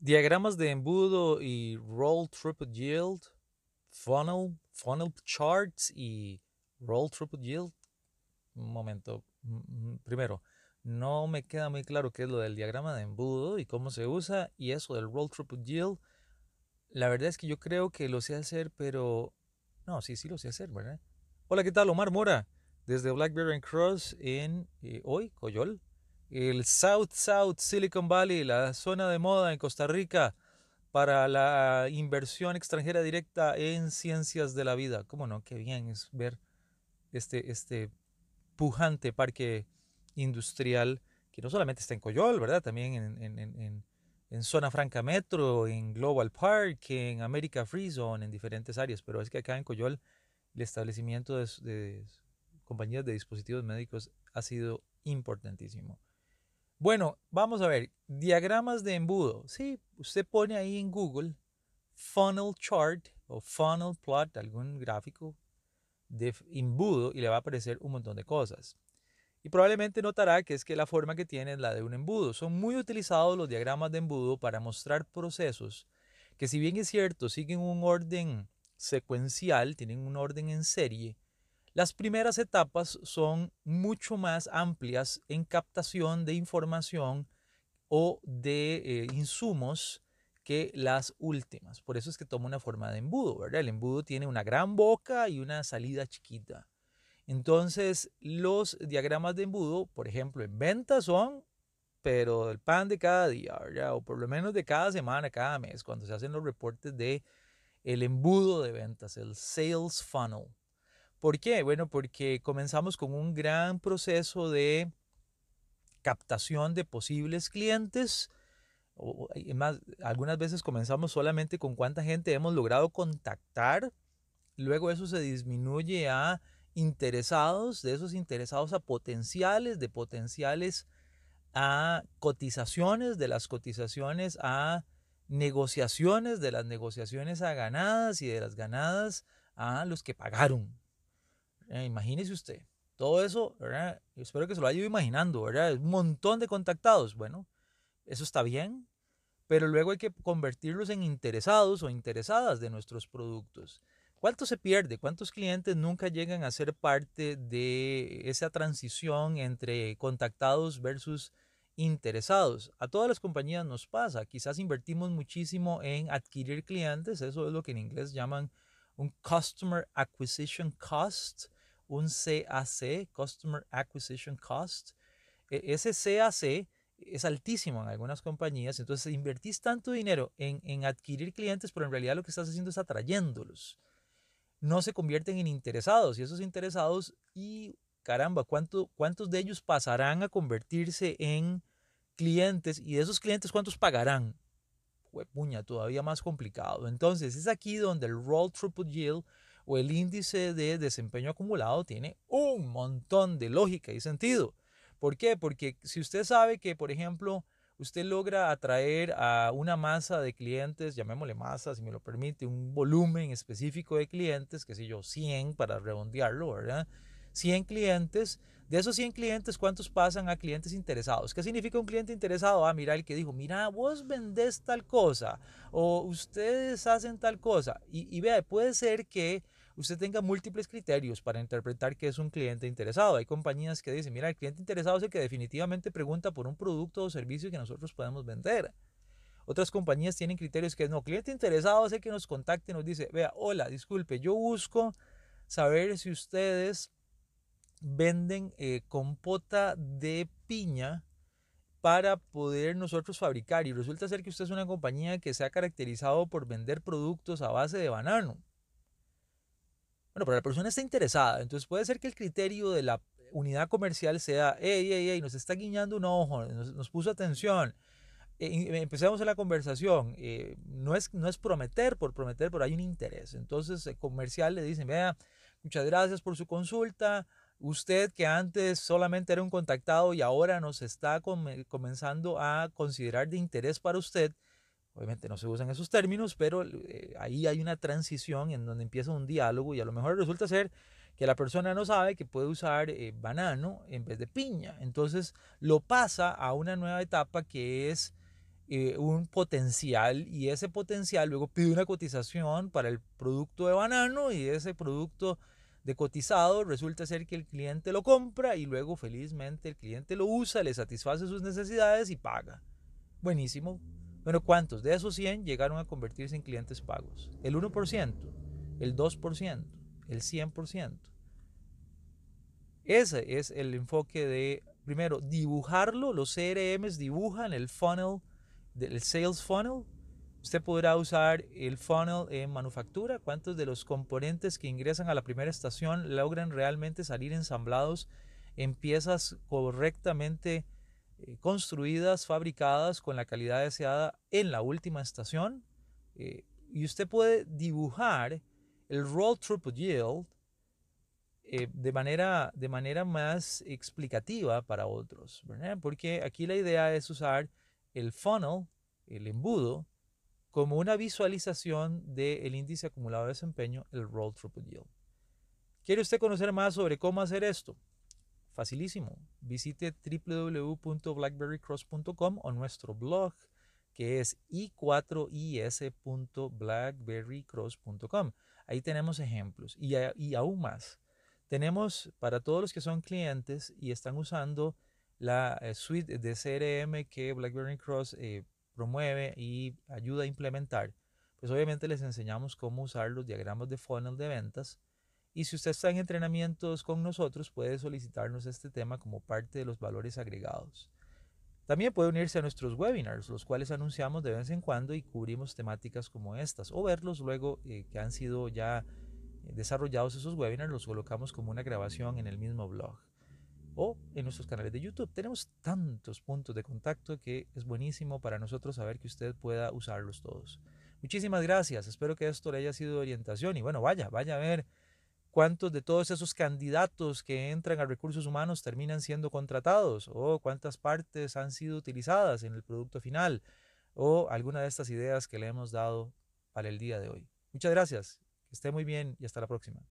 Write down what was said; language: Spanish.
Diagramas de embudo y roll throughput yield, funnel, funnel charts y roll throughput yield. Un momento. mm, mm, Primero, no me queda muy claro qué es lo del diagrama de embudo y cómo se usa y eso del roll throughput yield. La verdad es que yo creo que lo sé hacer, pero no, sí, sí lo sé hacer, ¿verdad? Hola, ¿qué tal? Omar Mora, desde Blackberry Cross en eh, hoy, Coyol, el South South Silicon Valley, la zona de moda en Costa Rica para la inversión extranjera directa en ciencias de la vida. ¿Cómo no? Qué bien es ver este, este pujante parque industrial que no solamente está en Coyol, ¿verdad? También en, en- en- en- Zona Franca Metro, en Global Park, en America Free Zone, en diferentes áreas. Pero es que acá en Coyol el establecimiento de, compañías de dispositivos médicos ha sido importantísimo. Bueno, vamos a ver, diagramas de embudo. Sí, usted pone ahí en Google funnel chart o funnel plot, algún gráfico de embudo y le va a aparecer un montón de cosas. Y probablemente notará que es que la forma que tiene es la de un embudo. Son muy utilizados los diagramas de embudo para mostrar procesos que si bien es cierto, siguen un orden secuencial, tienen un orden en serie, las primeras etapas son mucho más amplias en captación de información o de eh, insumos que las últimas. Por eso es que toma una forma de embudo, ¿verdad? El embudo tiene una gran boca y una salida chiquita. Entonces, los diagramas de embudo, por ejemplo, en ventas son, pero el pan de cada día, ¿verdad? O por lo menos de cada semana, cada mes, cuando se hacen los reportes de el embudo de ventas, el sales funnel. ¿Por qué? Bueno, porque comenzamos con un gran proceso de captación de posibles clientes. O, más, algunas veces comenzamos solamente con cuánta gente hemos logrado contactar. Luego eso se disminuye a interesados, de esos interesados a potenciales, de potenciales a cotizaciones, de las cotizaciones a negociaciones, de las negociaciones a ganadas y de las ganadas a los que pagaron. Eh, imagínese usted, todo eso. Espero que se lo haya ido imaginando, ¿verdad? Un montón de contactados. Bueno, eso está bien, pero luego hay que convertirlos en interesados o interesadas de nuestros productos. ¿Cuánto se pierde? ¿Cuántos clientes nunca llegan a ser parte de esa transición entre contactados versus interesados? A todas las compañías nos pasa. Quizás invertimos muchísimo en adquirir clientes. Eso es lo que en inglés llaman un Customer Acquisition Cost, un CAC, Customer Acquisition Cost. E- Ese CAC es altísimo en algunas compañías. Entonces invertís tanto dinero en, en adquirir clientes, pero en realidad lo que estás haciendo es atrayéndolos no se convierten en interesados y esos interesados y caramba, ¿cuánto, ¿cuántos de ellos pasarán a convertirse en clientes y de esos clientes cuántos pagarán? Puña, todavía más complicado. Entonces es aquí donde el Roll Throughput Yield o el índice de desempeño acumulado tiene un montón de lógica y sentido. ¿Por qué? Porque si usted sabe que, por ejemplo, usted logra atraer a una masa de clientes, llamémosle masa, si me lo permite, un volumen específico de clientes, que sé yo, 100 para redondearlo, ¿verdad? 100 clientes, de esos 100 clientes, ¿cuántos pasan a clientes interesados? ¿Qué significa un cliente interesado? Ah, mira, el que dijo, mira, vos vendés tal cosa, o ustedes hacen tal cosa. Y vea, puede ser que usted tenga múltiples criterios para interpretar que es un cliente interesado. Hay compañías que dicen, mira, el cliente interesado es el que definitivamente pregunta por un producto o servicio que nosotros podemos vender. Otras compañías tienen criterios que no, cliente interesado es el que nos contacte y nos dice, vea, hola, disculpe, yo busco saber si ustedes venden eh, compota de piña para poder nosotros fabricar y resulta ser que usted es una compañía que se ha caracterizado por vender productos a base de banano. Bueno, pero la persona está interesada, entonces puede ser que el criterio de la unidad comercial sea, hey, hey, hey, nos está guiñando un ojo, nos, nos puso atención, empecemos la conversación, eh, no, es, no es prometer por prometer, pero hay un interés. Entonces el comercial le dicen, vea, muchas gracias por su consulta, usted que antes solamente era un contactado y ahora nos está com comenzando a considerar de interés para usted, Obviamente no se usan esos términos, pero eh, ahí hay una transición en donde empieza un diálogo y a lo mejor resulta ser que la persona no sabe que puede usar eh, banano en vez de piña. Entonces lo pasa a una nueva etapa que es eh, un potencial y ese potencial luego pide una cotización para el producto de banano y ese producto de cotizado resulta ser que el cliente lo compra y luego felizmente el cliente lo usa, le satisface sus necesidades y paga. Buenísimo. Bueno, ¿cuántos de esos 100 llegaron a convertirse en clientes pagos? ¿El 1%? ¿El 2%? ¿El 100%? Ese es el enfoque de, primero, dibujarlo. Los CRMs dibujan el funnel, el sales funnel. Usted podrá usar el funnel en manufactura. ¿Cuántos de los componentes que ingresan a la primera estación logran realmente salir ensamblados en piezas correctamente eh, construidas, fabricadas con la calidad deseada en la última estación? Eh, y usted puede dibujar el roll throughput yield eh, de, manera, de manera más explicativa para otros, Porque aquí la idea es usar el funnel, el embudo, como una visualización del índice acumulado de desempeño, el Roll Throughput Yield. ¿Quiere usted conocer más sobre cómo hacer esto? Facilísimo. Visite www.blackberrycross.com o nuestro blog que es i4is.blackberrycross.com. Ahí tenemos ejemplos y, aún más. Tenemos para todos los que son clientes y están usando la eh, suite de CRM que BlackBerry Cross eh, promueve y ayuda a implementar, pues obviamente les enseñamos cómo usar los diagramas de funnel de ventas. Y si usted está en entrenamientos con nosotros, puede solicitarnos este tema como parte de los valores agregados. También puede unirse a nuestros webinars, los cuales anunciamos de vez en cuando y cubrimos temáticas como estas, o verlos luego eh, que han sido ya desarrollados esos webinars, los colocamos como una grabación en el mismo blog o en nuestros canales de YouTube. Tenemos tantos puntos de contacto que es buenísimo para nosotros saber que usted pueda usarlos todos. Muchísimas gracias, espero que esto le haya sido de orientación y bueno, vaya, vaya a ver cuántos de todos esos candidatos que entran a recursos humanos terminan siendo contratados o cuántas partes han sido utilizadas en el producto final o alguna de estas ideas que le hemos dado para el día de hoy. Muchas gracias. Que esté muy bien y hasta la próxima.